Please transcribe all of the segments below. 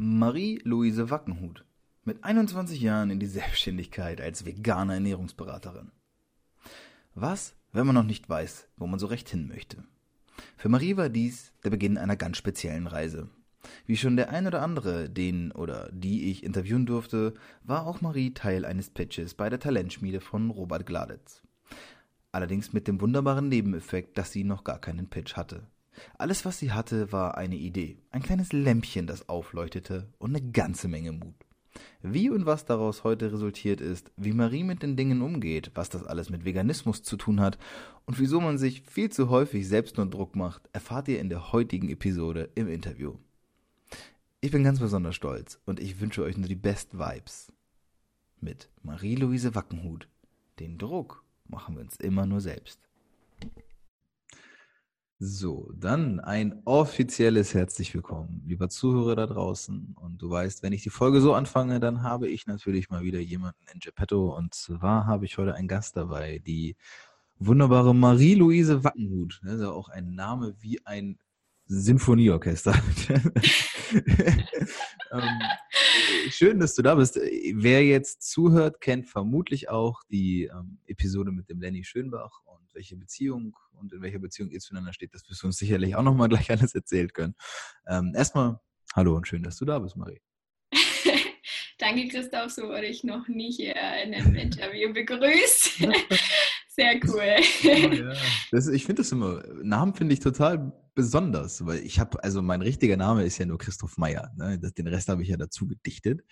Marie-Louise Wackenhut mit 21 Jahren in die Selbstständigkeit als vegane Ernährungsberaterin. Was, wenn man noch nicht weiß, wo man so recht hin möchte? Für Marie war dies der Beginn einer ganz speziellen Reise. Wie schon der ein oder andere, den oder die ich interviewen durfte, war auch Marie Teil eines Pitches bei der Talentschmiede von Robert Gladitz. Allerdings mit dem wunderbaren Nebeneffekt, dass sie noch gar keinen Pitch hatte. Alles, was sie hatte, war eine Idee, ein kleines Lämpchen, das aufleuchtete und eine ganze Menge Mut. Wie und was daraus heute resultiert ist, wie Marie mit den Dingen umgeht, was das alles mit Veganismus zu tun hat und wieso man sich viel zu häufig selbst nur Druck macht, erfahrt ihr in der heutigen Episode im Interview. Ich bin ganz besonders stolz und ich wünsche euch nur die Best Vibes. Mit Marie-Louise Wackenhut. Den Druck machen wir uns immer nur selbst. So, dann ein offizielles herzlich willkommen, lieber Zuhörer da draußen. Und du weißt, wenn ich die Folge so anfange, dann habe ich natürlich mal wieder jemanden in Geppetto. Und zwar habe ich heute einen Gast dabei, die wunderbare Marie-Louise Wackenhut. Das ist ja auch ein Name wie ein Sinfonieorchester. ähm, schön, dass du da bist. Wer jetzt zuhört, kennt vermutlich auch die ähm, Episode mit dem Lenny Schönbach und welche Beziehung und in welcher Beziehung ihr zueinander steht. Das wirst du uns sicherlich auch nochmal gleich alles erzählen können. Ähm, erstmal, hallo und schön, dass du da bist, Marie. Danke, Christoph. So wurde ich noch nie hier in einem Interview begrüßt. Sehr cool. Oh, ja. das, ich finde das immer, Namen finde ich total besonders, weil ich habe, also mein richtiger Name ist ja nur Christoph Meyer. Ne? Das, den Rest habe ich ja dazu gedichtet.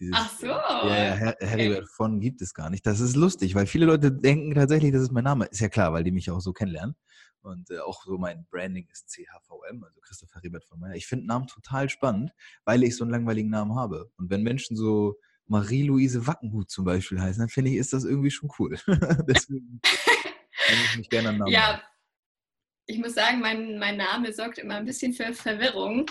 Dieses, Ach so. Ja, ja Heribert okay. von gibt es gar nicht. Das ist lustig, weil viele Leute denken tatsächlich, das ist mein Name. Ist ja klar, weil die mich auch so kennenlernen. Und äh, auch so mein Branding ist CHVM, also Christoph Heribert von Meyer. Ich finde Namen total spannend, weil ich so einen langweiligen Namen habe. Und wenn Menschen so Marie-Louise Wackenhut zum Beispiel heißen, dann finde ich, ist das irgendwie schon cool. Deswegen kann ich mich gerne an Namen Ja, haben. ich muss sagen, mein, mein Name sorgt immer ein bisschen für Verwirrung,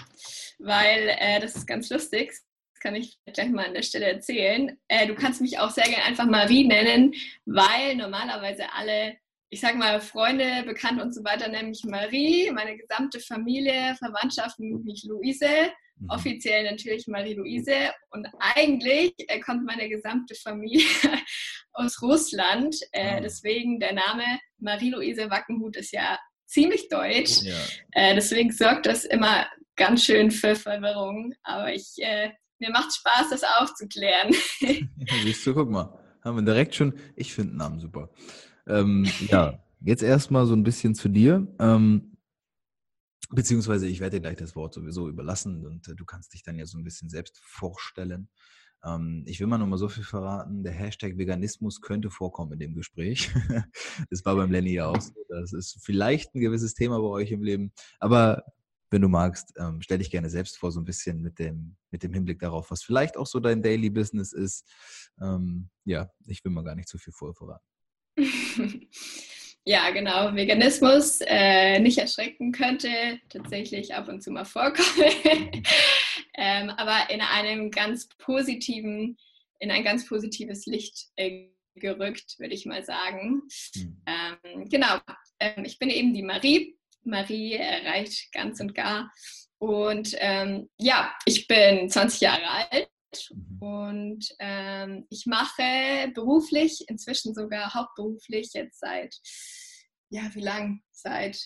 weil äh, das ist ganz lustig. Das kann ich gleich mal an der Stelle erzählen. Äh, du kannst mich auch sehr gerne einfach Marie nennen, weil normalerweise alle ich sag mal, Freunde, Bekannte und so weiter nennen mich Marie, meine gesamte Familie, Verwandtschaft nennt mich Luise, mhm. offiziell natürlich Marie-Louise und eigentlich äh, kommt meine gesamte Familie aus Russland, äh, oh. deswegen der Name Marie-Louise Wackenhut ist ja ziemlich deutsch, ja. äh, deswegen sorgt das immer ganz schön für Verwirrung, aber ich, äh, mir macht Spaß, das aufzuklären. siehst du, guck mal, haben wir direkt schon, ich finde Namen super. Ähm, ja, jetzt erstmal so ein bisschen zu dir. Ähm, beziehungsweise ich werde dir gleich das Wort sowieso überlassen und äh, du kannst dich dann ja so ein bisschen selbst vorstellen. Ähm, ich will mal nur mal so viel verraten. Der Hashtag Veganismus könnte vorkommen in dem Gespräch. das war beim Lenny ja auch so. Das ist vielleicht ein gewisses Thema bei euch im Leben. Aber wenn du magst, ähm, stell dich gerne selbst vor, so ein bisschen mit dem, mit dem Hinblick darauf, was vielleicht auch so dein Daily Business ist. Ähm, ja, ich will mal gar nicht zu viel vorher verraten. ja, genau. Veganismus äh, nicht erschrecken könnte tatsächlich ab und zu mal vorkommen. ähm, aber in einem ganz positiven, in ein ganz positives Licht äh, gerückt, würde ich mal sagen. Mhm. Ähm, genau. Ähm, ich bin eben die Marie. Marie erreicht ganz und gar. Und ähm, ja, ich bin 20 Jahre alt Mhm. Und ähm, ich mache beruflich, inzwischen sogar hauptberuflich, jetzt seit, ja, wie lang? Seit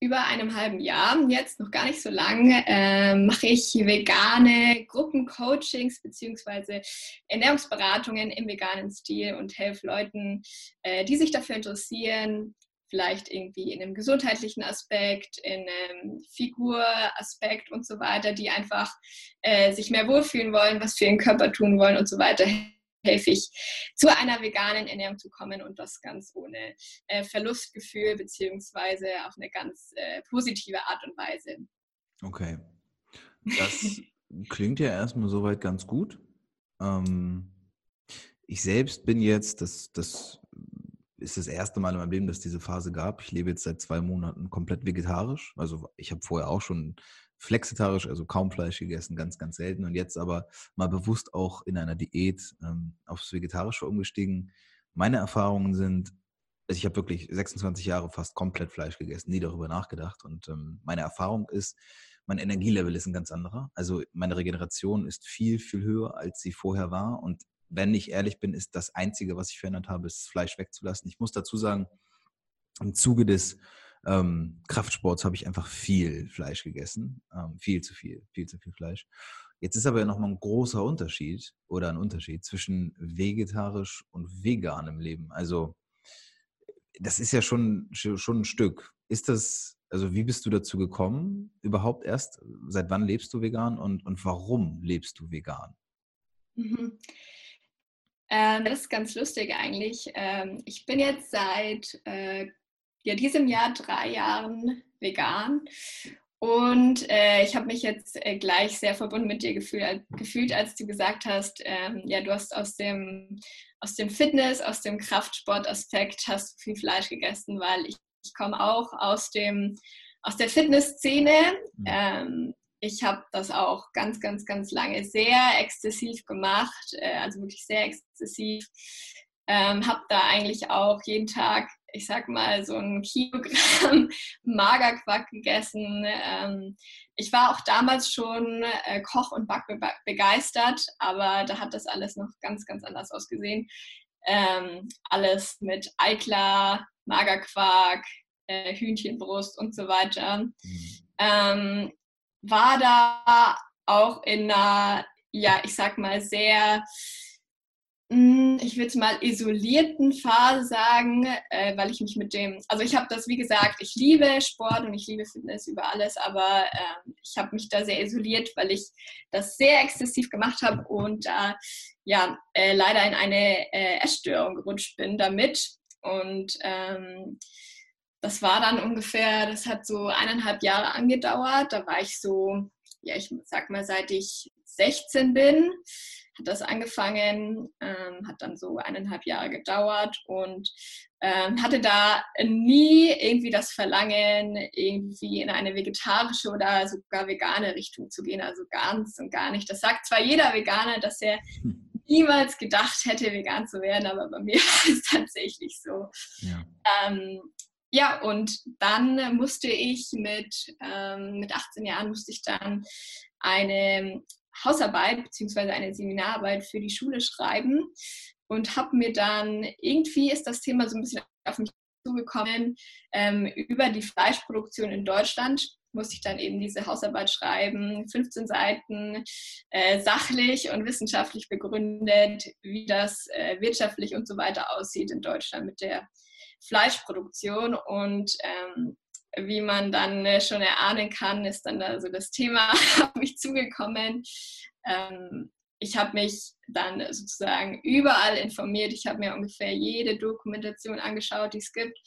über einem halben Jahr, jetzt noch gar nicht so lang, äh, mache ich vegane Gruppencoachings bzw. Ernährungsberatungen im veganen Stil und helfe Leuten, äh, die sich dafür interessieren, vielleicht irgendwie in einem gesundheitlichen Aspekt, in einem Figuraspekt und so weiter, die einfach äh, sich mehr wohlfühlen wollen, was für ihren Körper tun wollen und so weiter, helfe ich, zu einer veganen Ernährung zu kommen und das ganz ohne äh, Verlustgefühl beziehungsweise auf eine ganz äh, positive Art und Weise. Okay. Das klingt ja erstmal soweit ganz gut. Ähm, ich selbst bin jetzt, das, das ist das erste Mal in meinem Leben, dass es diese Phase gab. Ich lebe jetzt seit zwei Monaten komplett vegetarisch. Also ich habe vorher auch schon flexitarisch, also kaum Fleisch gegessen, ganz, ganz selten. Und jetzt aber mal bewusst auch in einer Diät ähm, aufs Vegetarische umgestiegen. Meine Erfahrungen sind, also ich habe wirklich 26 Jahre fast komplett Fleisch gegessen, nie darüber nachgedacht. Und ähm, meine Erfahrung ist, mein Energielevel ist ein ganz anderer. Also meine Regeneration ist viel, viel höher, als sie vorher war. Und wenn ich ehrlich bin, ist das Einzige, was ich verändert habe, ist Fleisch wegzulassen. Ich muss dazu sagen, im Zuge des ähm, Kraftsports habe ich einfach viel Fleisch gegessen. Ähm, viel zu viel, viel zu viel Fleisch. Jetzt ist aber ja nochmal ein großer Unterschied oder ein Unterschied zwischen vegetarisch und veganem Leben. Also das ist ja schon, schon ein Stück. Ist das, also wie bist du dazu gekommen überhaupt erst? Seit wann lebst du vegan und, und warum lebst du vegan? Mhm. Ähm, das ist ganz lustig eigentlich. Ähm, ich bin jetzt seit äh, ja, diesem Jahr drei Jahren vegan. Und äh, ich habe mich jetzt äh, gleich sehr verbunden mit dir gefühl, gefühlt, als du gesagt hast, ähm, ja, du hast aus dem, aus dem Fitness, aus dem Kraftsport-Aspekt hast viel Fleisch gegessen, weil ich, ich komme auch aus, dem, aus der Fitnessszene. Mhm. Ähm, ich habe das auch ganz, ganz, ganz lange sehr exzessiv gemacht, äh, also wirklich sehr exzessiv. Ähm, habe da eigentlich auch jeden Tag ich sag mal, so ein Kilogramm Magerquark gegessen. Ähm, ich war auch damals schon äh, Koch und Back begeistert, aber da hat das alles noch ganz, ganz anders ausgesehen. Ähm, alles mit Eiklar, Magerquark, äh, Hühnchenbrust und so weiter. Mhm. Ähm, war da auch in einer, ja, ich sag mal, sehr hm, ich würde es mal isolierten Phase sagen, äh, weil ich mich mit dem, also ich habe das, wie gesagt, ich liebe Sport und ich liebe Fitness über alles, aber äh, ich habe mich da sehr isoliert, weil ich das sehr exzessiv gemacht habe und da äh, ja leider in eine äh, Essstörung gerutscht bin damit. Und ähm, das war dann ungefähr, das hat so eineinhalb Jahre angedauert. Da war ich so, ja, ich sag mal, seit ich 16 bin hat das angefangen, ähm, hat dann so eineinhalb Jahre gedauert und ähm, hatte da nie irgendwie das Verlangen, irgendwie in eine vegetarische oder sogar vegane Richtung zu gehen. Also ganz und gar nicht. Das sagt zwar jeder Veganer, dass er niemals gedacht hätte, vegan zu werden, aber bei mir ist es tatsächlich so. Ja. Ähm, ja, und dann musste ich mit, ähm, mit 18 Jahren musste ich dann eine Hausarbeit bzw. eine Seminararbeit für die Schule schreiben und habe mir dann, irgendwie ist das Thema so ein bisschen auf mich zugekommen, ähm, über die Fleischproduktion in Deutschland musste ich dann eben diese Hausarbeit schreiben, 15 Seiten, äh, sachlich und wissenschaftlich begründet, wie das äh, wirtschaftlich und so weiter aussieht in Deutschland mit der Fleischproduktion. Und ähm, wie man dann äh, schon erahnen kann, ist dann also das Thema auf mich zugekommen. Ähm, ich habe mich dann sozusagen überall informiert. Ich habe mir ungefähr jede Dokumentation angeschaut, die es gibt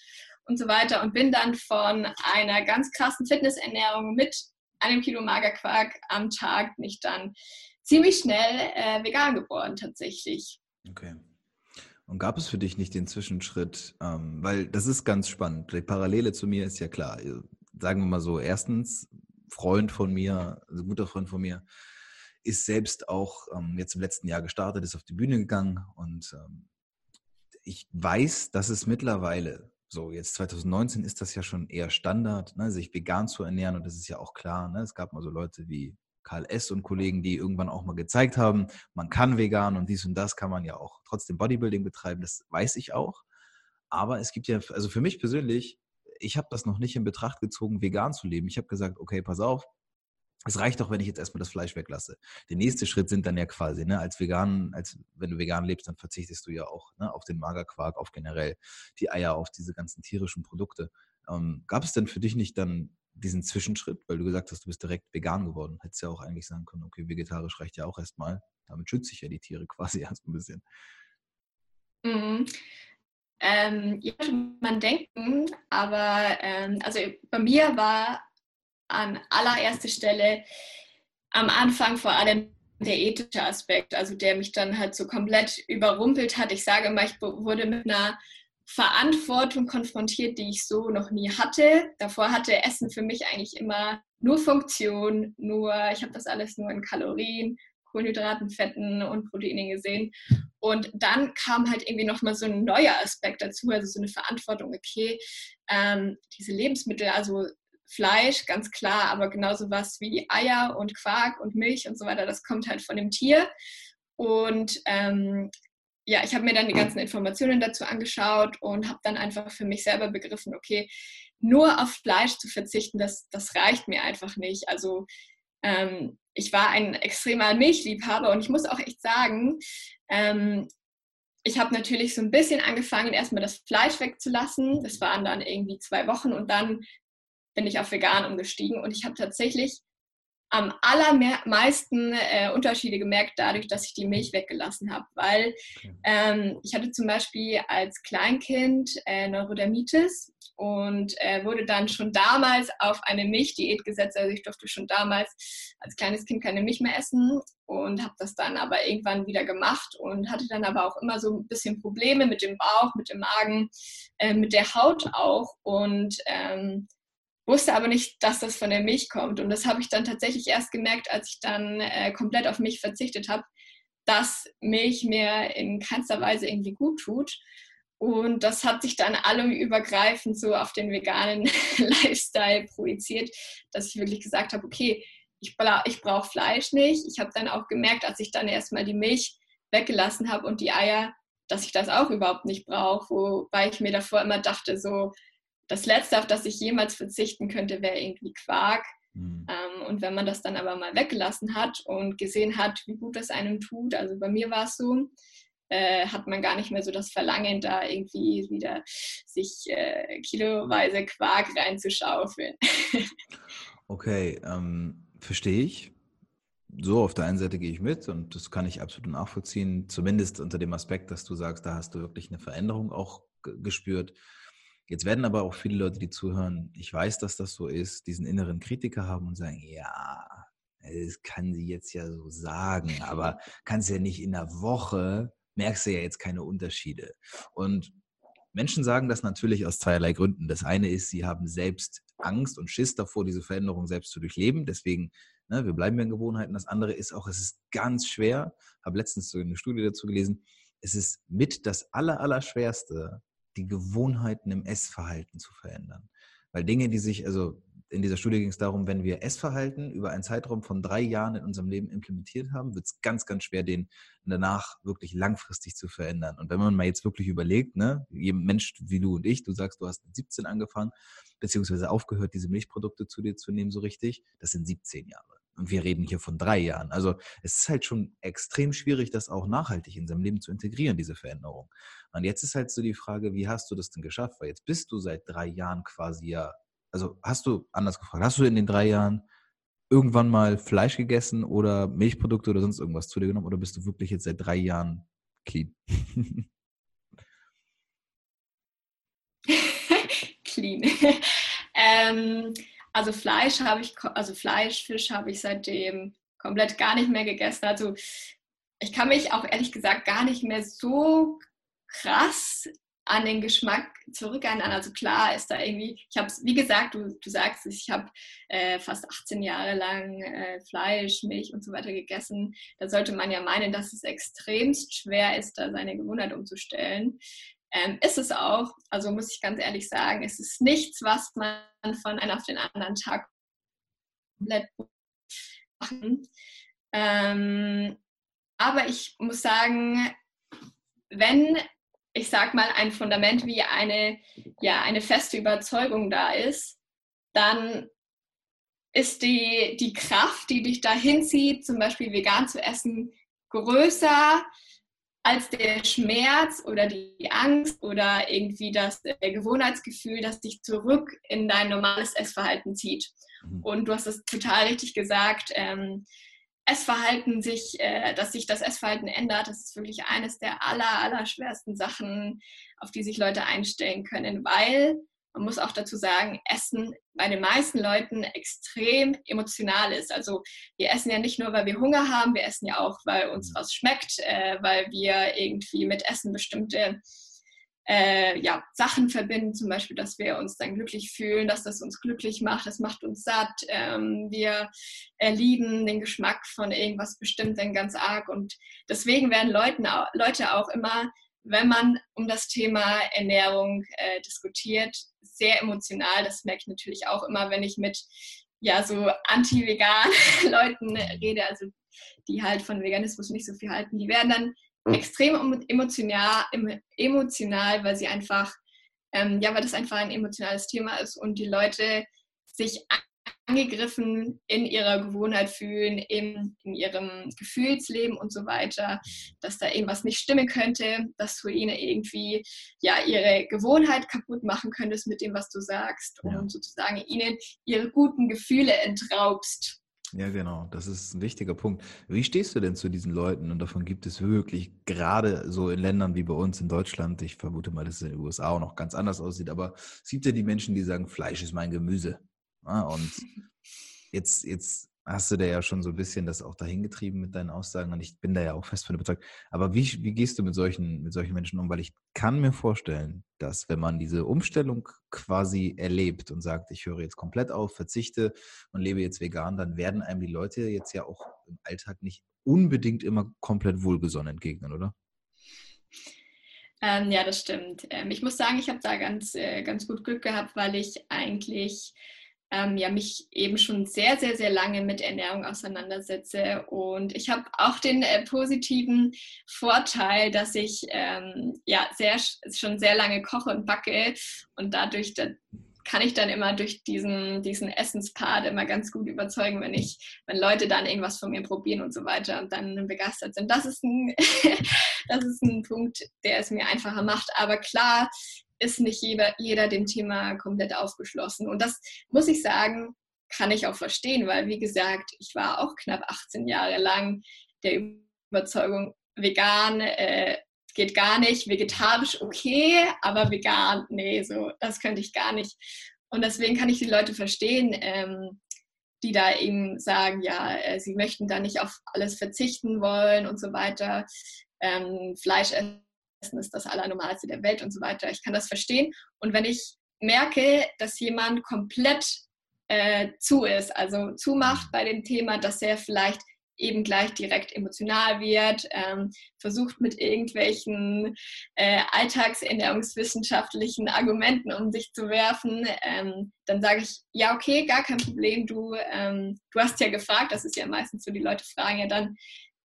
und so weiter und bin dann von einer ganz krassen Fitnessernährung mit einem Kilo Magerquark am Tag nicht dann ziemlich schnell äh, vegan geworden tatsächlich. Okay. Und gab es für dich nicht den Zwischenschritt, ähm, weil das ist ganz spannend. Die Parallele zu mir ist ja klar. Äh, sagen wir mal so, erstens, Freund von mir, also guter Freund von mir, ist selbst auch ähm, jetzt im letzten Jahr gestartet, ist auf die Bühne gegangen und ähm, ich weiß, dass es mittlerweile, so jetzt 2019 ist das ja schon eher Standard, ne, sich vegan zu ernähren und das ist ja auch klar. Ne? Es gab mal so Leute wie Karl S. und Kollegen, die irgendwann auch mal gezeigt haben, man kann vegan und dies und das kann man ja auch trotzdem Bodybuilding betreiben, das weiß ich auch. Aber es gibt ja, also für mich persönlich, ich habe das noch nicht in Betracht gezogen, vegan zu leben. Ich habe gesagt, okay, pass auf, es reicht doch, wenn ich jetzt erstmal das Fleisch weglasse. Der nächste Schritt sind dann ja quasi, ne, als vegan, als wenn du vegan lebst, dann verzichtest du ja auch ne, auf den Magerquark, auf generell die Eier, auf diese ganzen tierischen Produkte. Ähm, gab es denn für dich nicht dann diesen Zwischenschritt, weil du gesagt hast, du bist direkt vegan geworden. Hättest ja auch eigentlich sagen können, okay, vegetarisch reicht ja auch erstmal. Damit schütze ich ja die Tiere quasi erst ein bisschen. Mhm. Ähm, ja, man denken, aber ähm, also bei mir war an allererster Stelle am Anfang vor allem der ethische Aspekt, also der mich dann halt so komplett überrumpelt hat. Ich sage immer, ich wurde mit einer Verantwortung konfrontiert, die ich so noch nie hatte. Davor hatte Essen für mich eigentlich immer nur Funktion, nur, ich habe das alles nur in Kalorien, Kohlenhydraten, Fetten und Proteinen gesehen. Und dann kam halt irgendwie nochmal so ein neuer Aspekt dazu, also so eine Verantwortung, okay, ähm, diese Lebensmittel, also Fleisch, ganz klar, aber genauso was wie Eier und Quark und Milch und so weiter, das kommt halt von dem Tier. Und ähm, ja, ich habe mir dann die ganzen Informationen dazu angeschaut und habe dann einfach für mich selber begriffen, okay, nur auf Fleisch zu verzichten, das, das reicht mir einfach nicht. Also ähm, ich war ein extremer Milchliebhaber und ich muss auch echt sagen, ähm, ich habe natürlich so ein bisschen angefangen, erstmal das Fleisch wegzulassen. Das waren dann irgendwie zwei Wochen und dann bin ich auf vegan umgestiegen und ich habe tatsächlich am allermeisten äh, Unterschiede gemerkt dadurch, dass ich die Milch weggelassen habe, weil ähm, ich hatte zum Beispiel als Kleinkind äh, Neurodermitis und äh, wurde dann schon damals auf eine Milchdiät gesetzt. Also ich durfte schon damals als kleines Kind keine Milch mehr essen und habe das dann aber irgendwann wieder gemacht und hatte dann aber auch immer so ein bisschen Probleme mit dem Bauch, mit dem Magen, äh, mit der Haut auch und ähm, wusste aber nicht, dass das von der Milch kommt. Und das habe ich dann tatsächlich erst gemerkt, als ich dann äh, komplett auf Milch verzichtet habe, dass Milch mir in keinster Weise irgendwie gut tut. Und das hat sich dann übergreifend so auf den veganen Lifestyle projiziert, dass ich wirklich gesagt habe, okay, ich, bra ich brauche Fleisch nicht. Ich habe dann auch gemerkt, als ich dann erstmal die Milch weggelassen habe und die Eier, dass ich das auch überhaupt nicht brauche, wobei ich mir davor immer dachte, so, das Letzte, auf das ich jemals verzichten könnte, wäre irgendwie Quark. Mhm. Ähm, und wenn man das dann aber mal weggelassen hat und gesehen hat, wie gut das einem tut, also bei mir war es so, äh, hat man gar nicht mehr so das Verlangen, da irgendwie wieder sich äh, kiloweise Quark reinzuschaufeln. okay, ähm, verstehe ich. So, auf der einen Seite gehe ich mit und das kann ich absolut nachvollziehen, zumindest unter dem Aspekt, dass du sagst, da hast du wirklich eine Veränderung auch gespürt. Jetzt werden aber auch viele Leute, die zuhören, ich weiß, dass das so ist, diesen inneren Kritiker haben und sagen, ja, das kann sie jetzt ja so sagen, aber kannst ja nicht in der Woche, merkst du ja jetzt keine Unterschiede. Und Menschen sagen das natürlich aus zweierlei Gründen. Das eine ist, sie haben selbst Angst und Schiss davor, diese Veränderung selbst zu durchleben. Deswegen, ne, wir bleiben ja in Gewohnheiten. Das andere ist auch, es ist ganz schwer, habe letztens so eine Studie dazu gelesen, es ist mit das Allerallerschwerste, die Gewohnheiten im Essverhalten zu verändern. Weil Dinge, die sich, also in dieser Studie ging es darum, wenn wir Essverhalten über einen Zeitraum von drei Jahren in unserem Leben implementiert haben, wird es ganz, ganz schwer, den danach wirklich langfristig zu verändern. Und wenn man mal jetzt wirklich überlegt, ne, jedem Mensch wie du und ich, du sagst, du hast mit 17 angefangen, beziehungsweise aufgehört, diese Milchprodukte zu dir zu nehmen, so richtig, das sind 17 Jahre. Und wir reden hier von drei Jahren. Also es ist halt schon extrem schwierig, das auch nachhaltig in seinem Leben zu integrieren, diese Veränderung. Und jetzt ist halt so die Frage, wie hast du das denn geschafft? Weil jetzt bist du seit drei Jahren quasi ja, also hast du, anders gefragt, hast du in den drei Jahren irgendwann mal Fleisch gegessen oder Milchprodukte oder sonst irgendwas zu dir genommen oder bist du wirklich jetzt seit drei Jahren clean? clean. ähm, also Fleisch habe ich, also Fleisch, Fisch habe ich seitdem komplett gar nicht mehr gegessen. Also ich kann mich auch ehrlich gesagt gar nicht mehr so krass an den Geschmack zurückerinnern. Also klar ist da irgendwie, ich habe es, wie gesagt, du, du sagst es, ich habe äh, fast 18 Jahre lang äh, Fleisch, Milch und so weiter gegessen. Da sollte man ja meinen, dass es extremst schwer ist, da seine Gewohnheit umzustellen. Ähm, ist es auch, also muss ich ganz ehrlich sagen, es ist nichts, was man von einem auf den anderen Tag komplett machen. Ähm, aber ich muss sagen, wenn ich sag mal ein Fundament wie eine ja eine feste Überzeugung da ist, dann ist die, die Kraft, die dich dahin zieht, zum Beispiel vegan zu essen, größer als der Schmerz oder die Angst oder irgendwie das äh, Gewohnheitsgefühl, das dich zurück in dein normales Essverhalten zieht. Mhm. Und du hast es total richtig gesagt, ähm, Essverhalten sich, äh, dass sich das Essverhalten ändert, das ist wirklich eines der aller, aller schwersten Sachen, auf die sich Leute einstellen können, weil man muss auch dazu sagen, Essen bei den meisten Leuten extrem emotional ist. Also wir essen ja nicht nur, weil wir Hunger haben, wir essen ja auch, weil uns was schmeckt, äh, weil wir irgendwie mit Essen bestimmte äh, ja, Sachen verbinden, zum Beispiel, dass wir uns dann glücklich fühlen, dass das uns glücklich macht, das macht uns satt. Ähm, wir lieben den Geschmack von irgendwas Bestimmten ganz arg und deswegen werden Leuten, Leute auch immer, wenn man um das Thema Ernährung äh, diskutiert, sehr emotional. Das merke ich natürlich auch immer, wenn ich mit ja so anti-vegan Leuten rede, also die halt von Veganismus nicht so viel halten, die werden dann hm. extrem emotional, emotional weil sie einfach, ähm, ja, weil das einfach ein emotionales Thema ist und die Leute sich angegriffen in ihrer Gewohnheit fühlen, in, in ihrem Gefühlsleben und so weiter, dass da irgendwas nicht stimmen könnte, dass du ihnen irgendwie ja ihre Gewohnheit kaputt machen könntest mit dem, was du sagst und ja. sozusagen ihnen ihre guten Gefühle entraubst. Ja, genau. Das ist ein wichtiger Punkt. Wie stehst du denn zu diesen Leuten? Und davon gibt es wirklich gerade so in Ländern wie bei uns in Deutschland. Ich vermute mal, dass es in den USA auch noch ganz anders aussieht. Aber es gibt ja die Menschen, die sagen, Fleisch ist mein Gemüse. Ja, und jetzt, jetzt hast du da ja schon so ein bisschen das auch dahin getrieben mit deinen Aussagen und ich bin da ja auch fest von überzeugt. Aber wie, wie gehst du mit solchen, mit solchen Menschen um? Weil ich kann mir vorstellen, dass wenn man diese Umstellung quasi erlebt und sagt, ich höre jetzt komplett auf, verzichte und lebe jetzt vegan, dann werden einem die Leute jetzt ja auch im Alltag nicht unbedingt immer komplett wohlgesonnen entgegnen, oder? Ähm, ja, das stimmt. Ähm, ich muss sagen, ich habe da ganz, äh, ganz gut Glück gehabt, weil ich eigentlich ähm, ja, mich eben schon sehr, sehr, sehr lange mit Ernährung auseinandersetze. Und ich habe auch den äh, positiven Vorteil, dass ich ähm, ja sehr, schon sehr lange koche und backe und dadurch da kann ich dann immer durch diesen, diesen Essenspart immer ganz gut überzeugen, wenn ich, wenn Leute dann irgendwas von mir probieren und so weiter und dann begeistert sind. Das ist ein, das ist ein Punkt, der es mir einfacher macht. Aber klar, ist nicht jeder, jeder dem Thema komplett aufgeschlossen. Und das muss ich sagen, kann ich auch verstehen, weil wie gesagt, ich war auch knapp 18 Jahre lang der Überzeugung, vegan äh, geht gar nicht, vegetarisch okay, aber vegan, nee, so, das könnte ich gar nicht. Und deswegen kann ich die Leute verstehen, ähm, die da eben sagen, ja, äh, sie möchten da nicht auf alles verzichten wollen und so weiter. Ähm, Fleisch essen Essen ist das Allernormalste der Welt und so weiter. Ich kann das verstehen. Und wenn ich merke, dass jemand komplett äh, zu ist, also zumacht bei dem Thema, dass er vielleicht eben gleich direkt emotional wird, ähm, versucht mit irgendwelchen äh, alltagsernährungswissenschaftlichen Argumenten um sich zu werfen, ähm, dann sage ich, ja, okay, gar kein Problem, du, ähm, du hast ja gefragt, das ist ja meistens so, die Leute fragen ja dann,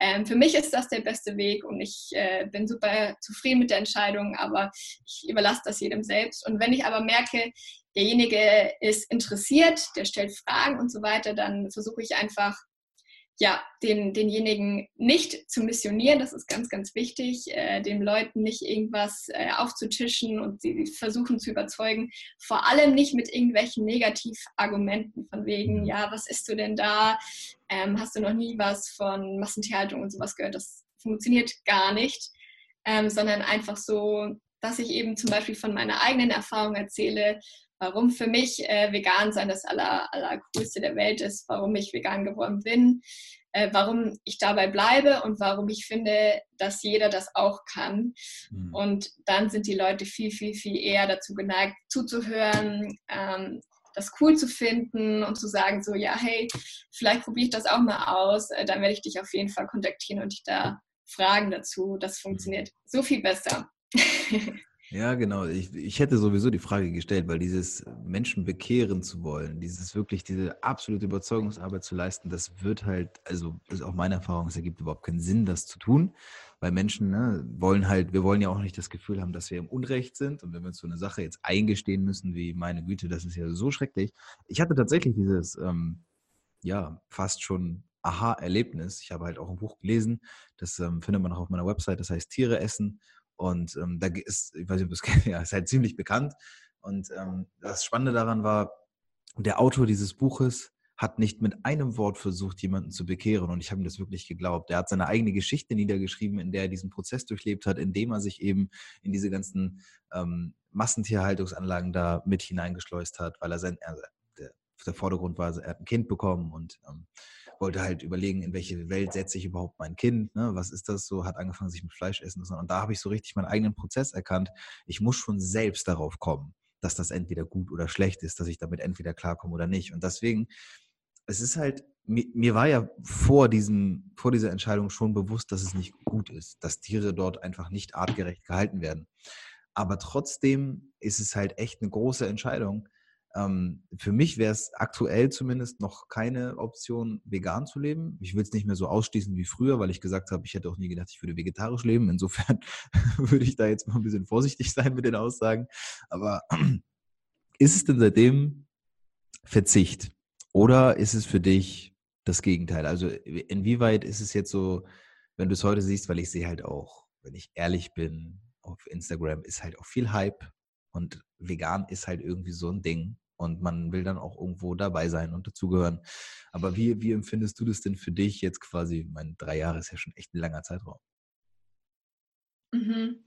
ähm, für mich ist das der beste Weg und ich äh, bin super zufrieden mit der Entscheidung, aber ich überlasse das jedem selbst. Und wenn ich aber merke, derjenige ist interessiert, der stellt Fragen und so weiter, dann versuche ich einfach ja, den, denjenigen nicht zu missionieren, das ist ganz, ganz wichtig, äh, den Leuten nicht irgendwas äh, aufzutischen und sie versuchen zu überzeugen, vor allem nicht mit irgendwelchen Negativargumenten von wegen, mhm. ja, was isst du denn da? Ähm, hast du noch nie was von Massentierhaltung und sowas gehört? Das funktioniert gar nicht, ähm, sondern einfach so, dass ich eben zum Beispiel von meiner eigenen Erfahrung erzähle, warum für mich äh, vegan sein das aller, allercoolste der Welt ist, warum ich vegan geworden bin, äh, warum ich dabei bleibe und warum ich finde, dass jeder das auch kann. Mhm. Und dann sind die Leute viel, viel, viel eher dazu geneigt, zuzuhören, ähm, das cool zu finden und zu sagen, so, ja, hey, vielleicht probiere ich das auch mal aus, äh, dann werde ich dich auf jeden Fall kontaktieren und dich da fragen dazu. Das funktioniert so viel besser. Ja, genau. Ich, ich hätte sowieso die Frage gestellt, weil dieses Menschen bekehren zu wollen, dieses wirklich, diese absolute Überzeugungsarbeit zu leisten, das wird halt, also ist auch meine Erfahrung, es ergibt überhaupt keinen Sinn, das zu tun, weil Menschen ne, wollen halt, wir wollen ja auch nicht das Gefühl haben, dass wir im Unrecht sind und wenn wir uns so eine Sache jetzt eingestehen müssen, wie meine Güte, das ist ja so schrecklich. Ich hatte tatsächlich dieses, ähm, ja, fast schon Aha-Erlebnis. Ich habe halt auch ein Buch gelesen, das ähm, findet man auch auf meiner Website, das heißt Tiere essen. Und ähm, da ist, ich weiß nicht, ob du es kennst, ja, ist halt ziemlich bekannt. Und ähm, das Spannende daran war, der Autor dieses Buches hat nicht mit einem Wort versucht, jemanden zu bekehren. Und ich habe ihm das wirklich geglaubt. Er hat seine eigene Geschichte niedergeschrieben, in der er diesen Prozess durchlebt hat, indem er sich eben in diese ganzen ähm, Massentierhaltungsanlagen da mit hineingeschleust hat, weil er sein, also der, der Vordergrund war, er hat ein Kind bekommen und ähm, wollte halt überlegen, in welche Welt setze ich überhaupt mein Kind, ne? was ist das so, hat angefangen, sich mit Fleisch essen zu Und da habe ich so richtig meinen eigenen Prozess erkannt. Ich muss schon selbst darauf kommen, dass das entweder gut oder schlecht ist, dass ich damit entweder klarkomme oder nicht. Und deswegen, es ist halt, mir, mir war ja vor, diesem, vor dieser Entscheidung schon bewusst, dass es nicht gut ist, dass Tiere dort einfach nicht artgerecht gehalten werden. Aber trotzdem ist es halt echt eine große Entscheidung, ähm, für mich wäre es aktuell zumindest noch keine Option, vegan zu leben. Ich will es nicht mehr so ausschließen wie früher, weil ich gesagt habe, ich hätte auch nie gedacht, ich würde vegetarisch leben. Insofern würde ich da jetzt mal ein bisschen vorsichtig sein mit den Aussagen. Aber ist es denn seitdem Verzicht? Oder ist es für dich das Gegenteil? Also inwieweit ist es jetzt so, wenn du es heute siehst, weil ich sehe halt auch, wenn ich ehrlich bin, auf Instagram ist halt auch viel Hype und vegan ist halt irgendwie so ein Ding und man will dann auch irgendwo dabei sein und dazugehören. Aber wie, wie empfindest du das denn für dich jetzt quasi? Mein drei Jahre ist ja schon echt ein langer Zeitraum. Mhm.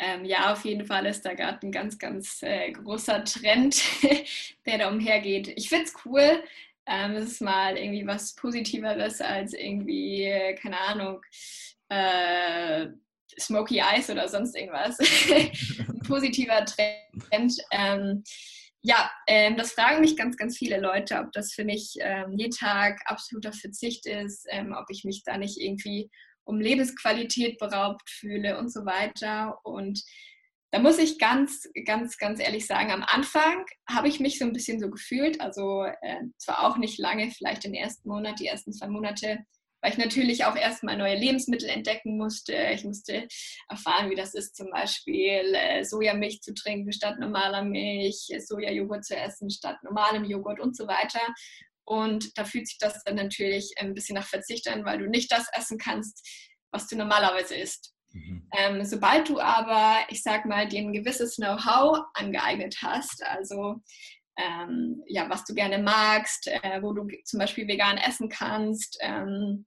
Ähm, ja, auf jeden Fall ist da gerade ein ganz, ganz äh, großer Trend, der da umhergeht. Ich finde es cool. Ähm, es ist mal irgendwie was Positiveres als irgendwie, äh, keine Ahnung, äh, Smoky Eyes oder sonst irgendwas. ein positiver Trend. Ähm, ja, ähm, das fragen mich ganz, ganz viele Leute, ob das für mich ähm, jeden Tag absoluter Verzicht ist, ähm, ob ich mich da nicht irgendwie um Lebensqualität beraubt fühle und so weiter. Und da muss ich ganz, ganz, ganz ehrlich sagen, am Anfang habe ich mich so ein bisschen so gefühlt, also äh, zwar auch nicht lange, vielleicht den ersten Monat, die ersten zwei Monate, weil ich natürlich auch erstmal neue Lebensmittel entdecken musste. Ich musste erfahren, wie das ist, zum Beispiel äh, Sojamilch zu trinken statt normaler Milch, Sojajoghurt zu essen statt normalem Joghurt und so weiter. Und da fühlt sich das dann natürlich ein bisschen nach Verzicht an, weil du nicht das essen kannst, was du normalerweise isst. Mhm. Ähm, sobald du aber, ich sag mal, dir ein gewisses Know-how angeeignet hast, also ähm, ja, was du gerne magst, äh, wo du zum Beispiel vegan essen kannst, ähm,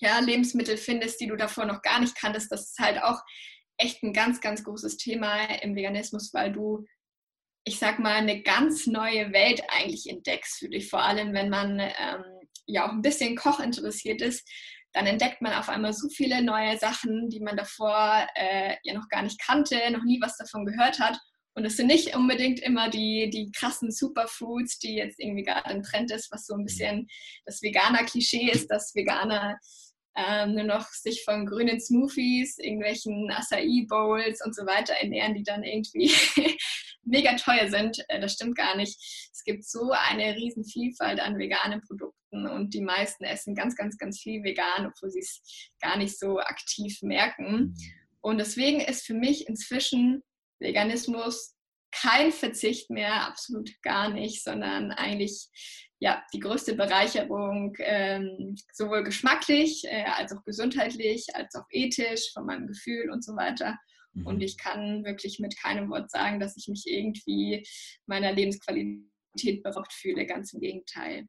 ja, Lebensmittel findest, die du davor noch gar nicht kanntest. Das ist halt auch echt ein ganz, ganz großes Thema im Veganismus, weil du, ich sag mal, eine ganz neue Welt eigentlich entdeckst für dich. Vor allem, wenn man ähm, ja auch ein bisschen Koch interessiert ist, dann entdeckt man auf einmal so viele neue Sachen, die man davor äh, ja noch gar nicht kannte, noch nie was davon gehört hat. Und es sind nicht unbedingt immer die, die krassen Superfoods, die jetzt irgendwie gerade im Trend ist, was so ein bisschen das Veganer-Klischee ist, dass Veganer ähm, nur noch sich von grünen Smoothies, irgendwelchen Acai-Bowls und so weiter ernähren, die dann irgendwie mega teuer sind. Äh, das stimmt gar nicht. Es gibt so eine riesen Vielfalt an veganen Produkten und die meisten essen ganz, ganz, ganz viel vegan, obwohl sie es gar nicht so aktiv merken. Mhm. Und deswegen ist für mich inzwischen Veganismus kein Verzicht mehr, absolut gar nicht, sondern eigentlich ja, die größte Bereicherung, ähm, sowohl geschmacklich äh, als auch gesundheitlich, als auch ethisch, von meinem Gefühl und so weiter. Mhm. Und ich kann wirklich mit keinem Wort sagen, dass ich mich irgendwie meiner Lebensqualität beraubt fühle, ganz im Gegenteil.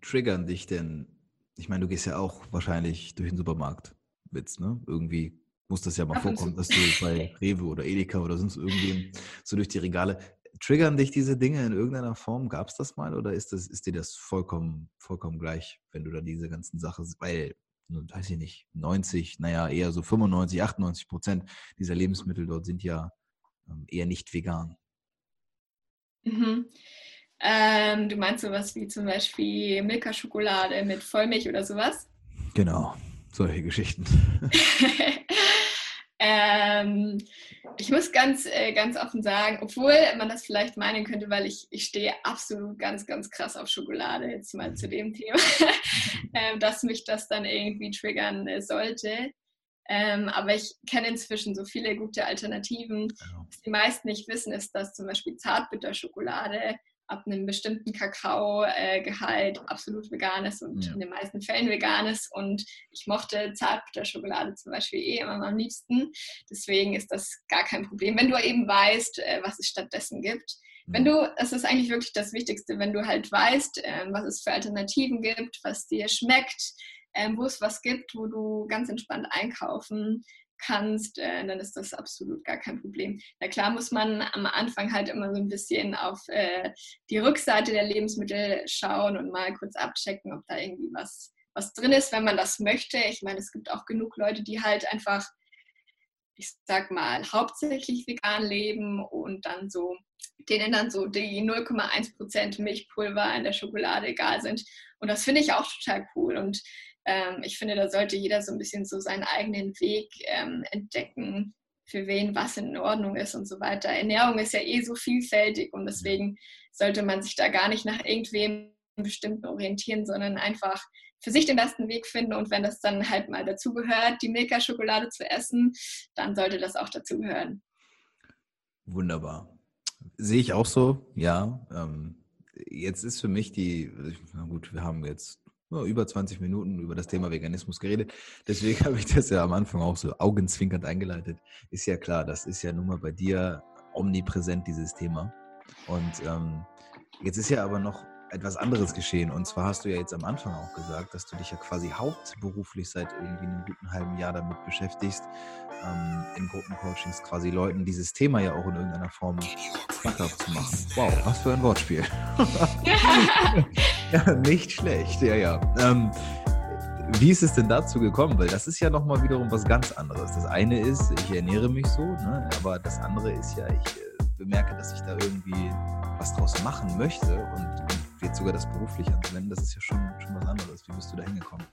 Triggern dich denn, ich meine, du gehst ja auch wahrscheinlich durch den Supermarkt, Witz, ne? Irgendwie muss das ja mal vorkommen, dass du bei Rewe oder Edeka oder sonst irgendwie so durch die Regale. Triggern dich diese Dinge in irgendeiner Form? Gab es das mal oder ist, das, ist dir das vollkommen, vollkommen gleich, wenn du da diese ganzen Sachen, weil, weiß ich nicht, 90, naja, eher so 95, 98 Prozent dieser Lebensmittel dort sind ja ähm, eher nicht vegan. Mhm. Ähm, du meinst sowas wie zum Beispiel Milka-Schokolade mit Vollmilch oder sowas? Genau, solche Geschichten. Ähm, ich muss ganz, äh, ganz offen sagen, obwohl man das vielleicht meinen könnte, weil ich, ich stehe absolut ganz, ganz krass auf Schokolade, jetzt mal zu dem Thema, äh, dass mich das dann irgendwie triggern äh, sollte. Ähm, aber ich kenne inzwischen so viele gute Alternativen. Genau. Was die meisten nicht wissen, ist, dass zum Beispiel Zartbitterschokolade ab einem bestimmten Kakaogehalt absolut vegan ist und ja. in den meisten Fällen vegan ist. Und ich mochte Zartbitterschokolade zum Beispiel eh immer am liebsten. Deswegen ist das gar kein Problem. Wenn du eben weißt, äh, was es stattdessen gibt, Wenn du, das ist eigentlich wirklich das Wichtigste, wenn du halt weißt, ähm, was es für Alternativen gibt, was dir schmeckt, ähm, wo es was gibt, wo du ganz entspannt einkaufen kannst, äh, dann ist das absolut gar kein Problem. Na klar muss man am Anfang halt immer so ein bisschen auf äh, die Rückseite der Lebensmittel schauen und mal kurz abchecken, ob da irgendwie was, was drin ist, wenn man das möchte. Ich meine, es gibt auch genug Leute, die halt einfach, ich sag mal, hauptsächlich vegan leben und dann so, denen dann so die 0,1% Milchpulver in der Schokolade egal sind. Und das finde ich auch total cool. Und ähm, ich finde, da sollte jeder so ein bisschen so seinen eigenen Weg ähm, entdecken, für wen was in Ordnung ist und so weiter. Ernährung ist ja eh so vielfältig und deswegen sollte man sich da gar nicht nach irgendwem bestimmten orientieren, sondern einfach für sich den besten Weg finden und wenn das dann halt mal dazugehört, die Milka-Schokolade zu essen, dann sollte das auch dazugehören. Wunderbar. Sehe ich auch so, ja. Ähm, jetzt ist für mich die, na gut, wir haben jetzt über 20 Minuten über das Thema Veganismus geredet. Deswegen habe ich das ja am Anfang auch so augenzwinkernd eingeleitet. Ist ja klar, das ist ja nun mal bei dir omnipräsent, dieses Thema. Und ähm, jetzt ist ja aber noch etwas anderes geschehen. Und zwar hast du ja jetzt am Anfang auch gesagt, dass du dich ja quasi hauptberuflich seit irgendwie einem guten halben Jahr damit beschäftigst, ähm, in Gruppencoachings quasi Leuten dieses Thema ja auch in irgendeiner Form schmackhaft zu machen. Wow, was für ein Wortspiel. ja, nicht schlecht, ja, ja. Ähm, wie ist es denn dazu gekommen? Weil das ist ja nochmal wiederum was ganz anderes. Das eine ist, ich ernähre mich so, ne? aber das andere ist ja, ich äh, bemerke, dass ich da irgendwie was draus machen möchte und, und jetzt sogar das beruflich anzuwenden, das ist ja schon, schon was anderes. Wie bist du da hingekommen?